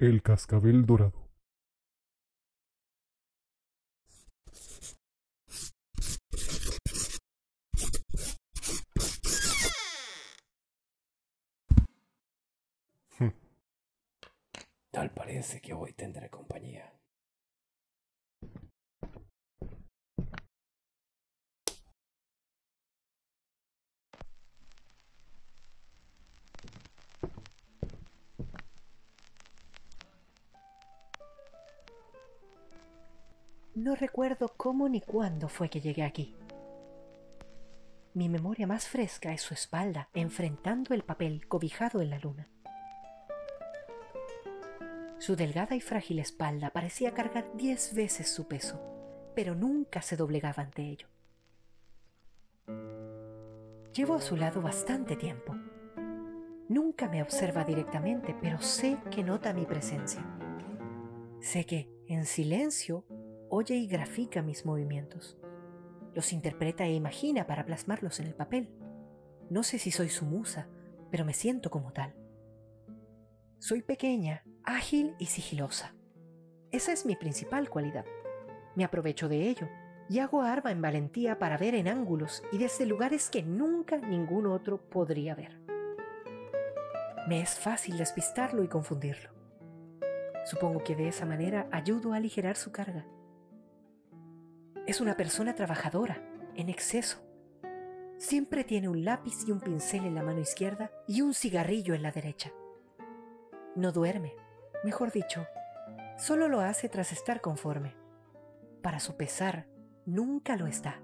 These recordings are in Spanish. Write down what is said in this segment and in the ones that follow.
El cascabel dorado. Tal parece que hoy tendré compañía. No recuerdo cómo ni cuándo fue que llegué aquí. Mi memoria más fresca es su espalda, enfrentando el papel cobijado en la luna. Su delgada y frágil espalda parecía cargar diez veces su peso, pero nunca se doblegaba ante ello. Llevo a su lado bastante tiempo. Nunca me observa directamente, pero sé que nota mi presencia. Sé que, en silencio, oye y grafica mis movimientos. Los interpreta e imagina para plasmarlos en el papel. No sé si soy su musa, pero me siento como tal. Soy pequeña, ágil y sigilosa. Esa es mi principal cualidad. Me aprovecho de ello y hago arma en valentía para ver en ángulos y desde lugares que nunca ningún otro podría ver. Me es fácil despistarlo y confundirlo. Supongo que de esa manera ayudo a aligerar su carga. Es una persona trabajadora, en exceso. Siempre tiene un lápiz y un pincel en la mano izquierda y un cigarrillo en la derecha. No duerme, mejor dicho, solo lo hace tras estar conforme. Para su pesar, nunca lo está.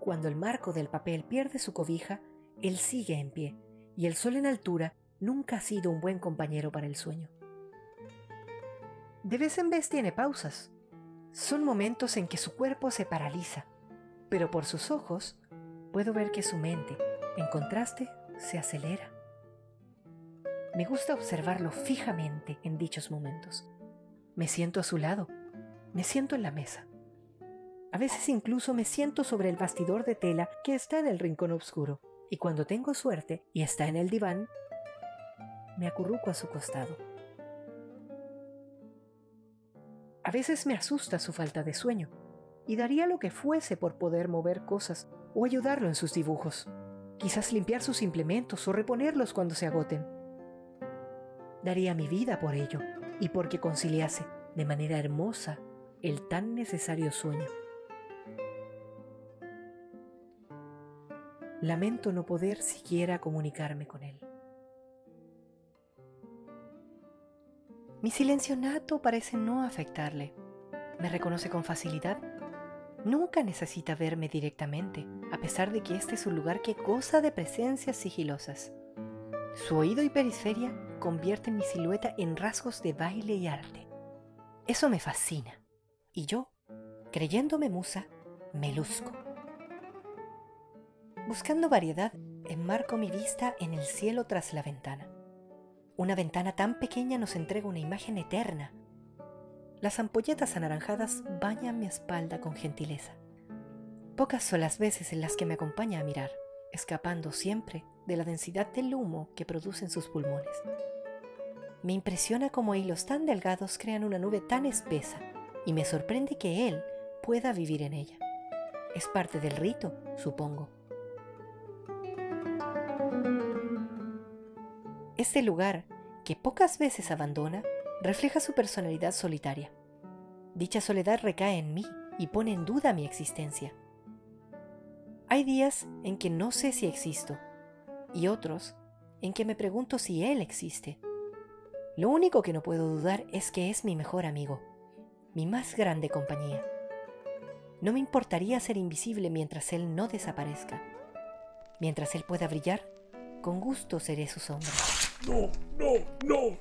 Cuando el marco del papel pierde su cobija, él sigue en pie, y el sol en altura nunca ha sido un buen compañero para el sueño. De vez en vez tiene pausas. Son momentos en que su cuerpo se paraliza, pero por sus ojos puedo ver que su mente, en contraste, se acelera. Me gusta observarlo fijamente en dichos momentos. Me siento a su lado, me siento en la mesa. A veces incluso me siento sobre el bastidor de tela que está en el rincón oscuro, y cuando tengo suerte y está en el diván, me acurruco a su costado. A veces me asusta su falta de sueño, y daría lo que fuese por poder mover cosas o ayudarlo en sus dibujos. Quizás limpiar sus implementos o reponerlos cuando se agoten. Daría mi vida por ello y porque conciliase de manera hermosa el tan necesario sueño. Lamento no poder siquiera comunicarme con él. Mi silencio nato parece no afectarle. Me reconoce con facilidad Nunca necesita verme directamente, a pesar de que este es un lugar que goza de presencias sigilosas. Su oído y periferia convierten mi silueta en rasgos de baile y arte. Eso me fascina. Y yo, creyéndome musa, me luzco. Buscando variedad, enmarco mi vista en el cielo tras la ventana. Una ventana tan pequeña nos entrega una imagen eterna, las ampolletas anaranjadas bañan mi espalda con gentileza. Pocas son las veces en las que me acompaña a mirar, escapando siempre de la densidad del humo que producen sus pulmones. Me impresiona cómo hilos tan delgados crean una nube tan espesa y me sorprende que él pueda vivir en ella. Es parte del rito, supongo. Este lugar, que pocas veces abandona, refleja su personalidad solitaria. Dicha soledad recae en mí y pone en duda mi existencia. Hay días en que no sé si existo y otros en que me pregunto si él existe. Lo único que no puedo dudar es que es mi mejor amigo, mi más grande compañía. No me importaría ser invisible mientras él no desaparezca. Mientras él pueda brillar, con gusto seré su sombra. No, no, no.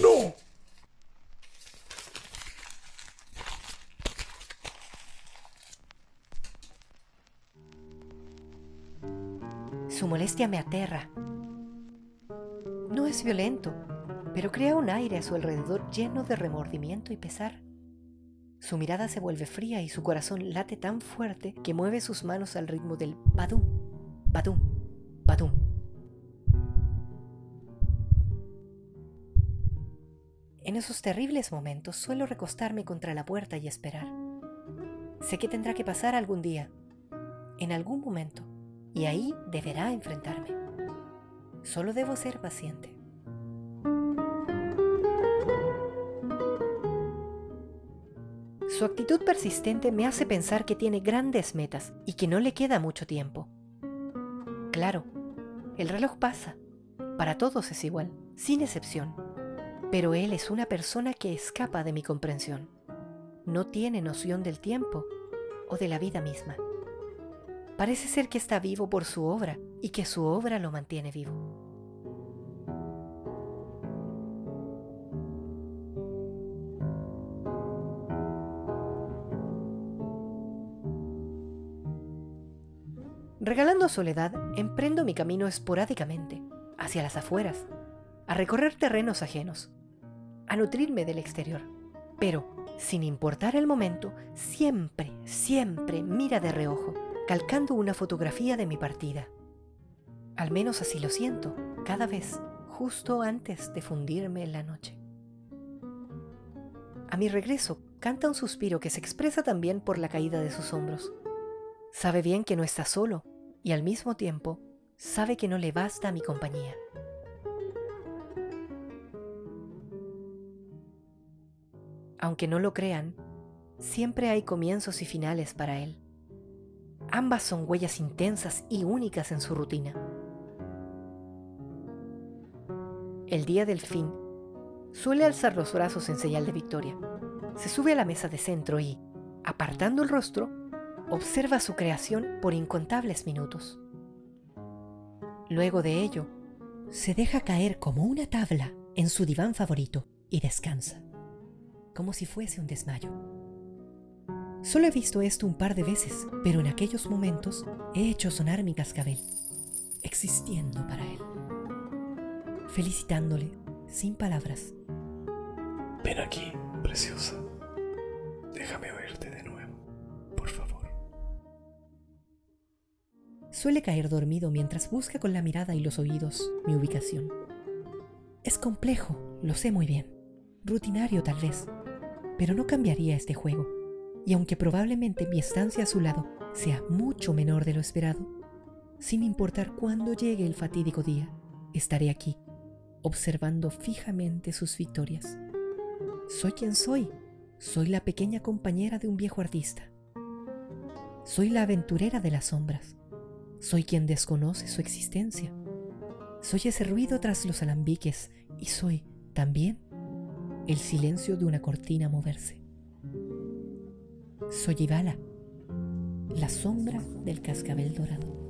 ¡No! Su molestia me aterra. No es violento, pero crea un aire a su alrededor lleno de remordimiento y pesar. Su mirada se vuelve fría y su corazón late tan fuerte que mueve sus manos al ritmo del badum, badum, Badum. En esos terribles momentos suelo recostarme contra la puerta y esperar. Sé que tendrá que pasar algún día, en algún momento, y ahí deberá enfrentarme. Solo debo ser paciente. Su actitud persistente me hace pensar que tiene grandes metas y que no le queda mucho tiempo. Claro, el reloj pasa. Para todos es igual, sin excepción. Pero él es una persona que escapa de mi comprensión. No tiene noción del tiempo o de la vida misma. Parece ser que está vivo por su obra y que su obra lo mantiene vivo. Regalando soledad, emprendo mi camino esporádicamente, hacia las afueras, a recorrer terrenos ajenos, a nutrirme del exterior. Pero, sin importar el momento, siempre, siempre mira de reojo, calcando una fotografía de mi partida. Al menos así lo siento, cada vez, justo antes de fundirme en la noche. A mi regreso, canta un suspiro que se expresa también por la caída de sus hombros. Sabe bien que no está solo y al mismo tiempo sabe que no le basta mi compañía. Aunque no lo crean, siempre hay comienzos y finales para él. Ambas son huellas intensas y únicas en su rutina. El día del fin, suele alzar los brazos en señal de victoria. Se sube a la mesa de centro y, apartando el rostro, observa su creación por incontables minutos. Luego de ello, se deja caer como una tabla en su diván favorito y descansa, como si fuese un desmayo. Solo he visto esto un par de veces, pero en aquellos momentos he hecho sonar mi cascabel, existiendo para él, felicitándole sin palabras. Ven aquí, preciosa. Déjame oírte de nuevo, por favor. Suele caer dormido mientras busca con la mirada y los oídos mi ubicación. Es complejo, lo sé muy bien. Rutinario tal vez, pero no cambiaría este juego. Y aunque probablemente mi estancia a su lado sea mucho menor de lo esperado, sin importar cuándo llegue el fatídico día, estaré aquí, observando fijamente sus victorias. Soy quien soy. Soy la pequeña compañera de un viejo artista. Soy la aventurera de las sombras. Soy quien desconoce su existencia. Soy ese ruido tras los alambiques y soy, también, el silencio de una cortina moverse. Soy Ibala, la sombra del cascabel dorado.